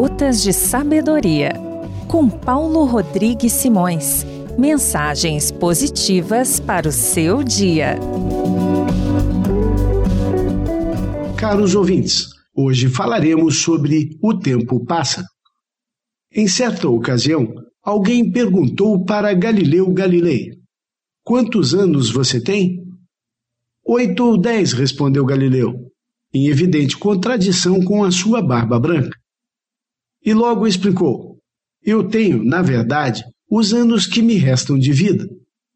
Gotas de Sabedoria, com Paulo Rodrigues Simões. Mensagens positivas para o seu dia. Caros ouvintes, hoje falaremos sobre o tempo passa. Em certa ocasião, alguém perguntou para Galileu Galilei: Quantos anos você tem? Oito ou dez, respondeu Galileu, em evidente contradição com a sua barba branca. E logo explicou: Eu tenho, na verdade, os anos que me restam de vida,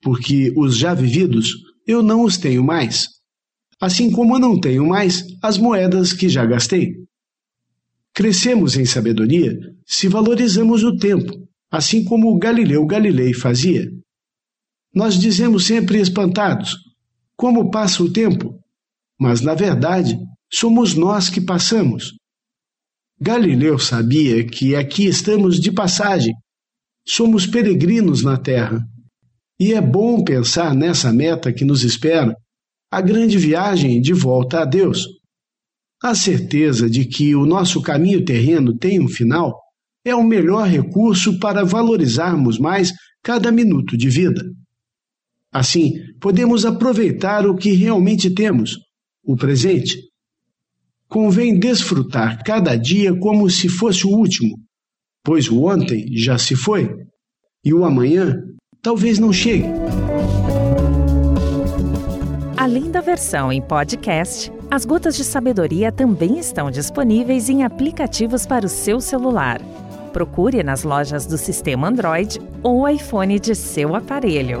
porque os já vividos eu não os tenho mais, assim como eu não tenho mais as moedas que já gastei. Crescemos em sabedoria se valorizamos o tempo, assim como Galileu Galilei fazia. Nós dizemos sempre espantados: como passa o tempo? Mas, na verdade, somos nós que passamos. Galileu sabia que aqui estamos de passagem, somos peregrinos na Terra. E é bom pensar nessa meta que nos espera a grande viagem de volta a Deus. A certeza de que o nosso caminho terreno tem um final é o melhor recurso para valorizarmos mais cada minuto de vida. Assim, podemos aproveitar o que realmente temos, o presente. Convém desfrutar cada dia como se fosse o último, pois o ontem já se foi e o amanhã talvez não chegue. Além da versão em podcast, as Gotas de Sabedoria também estão disponíveis em aplicativos para o seu celular. Procure nas lojas do sistema Android ou iPhone de seu aparelho.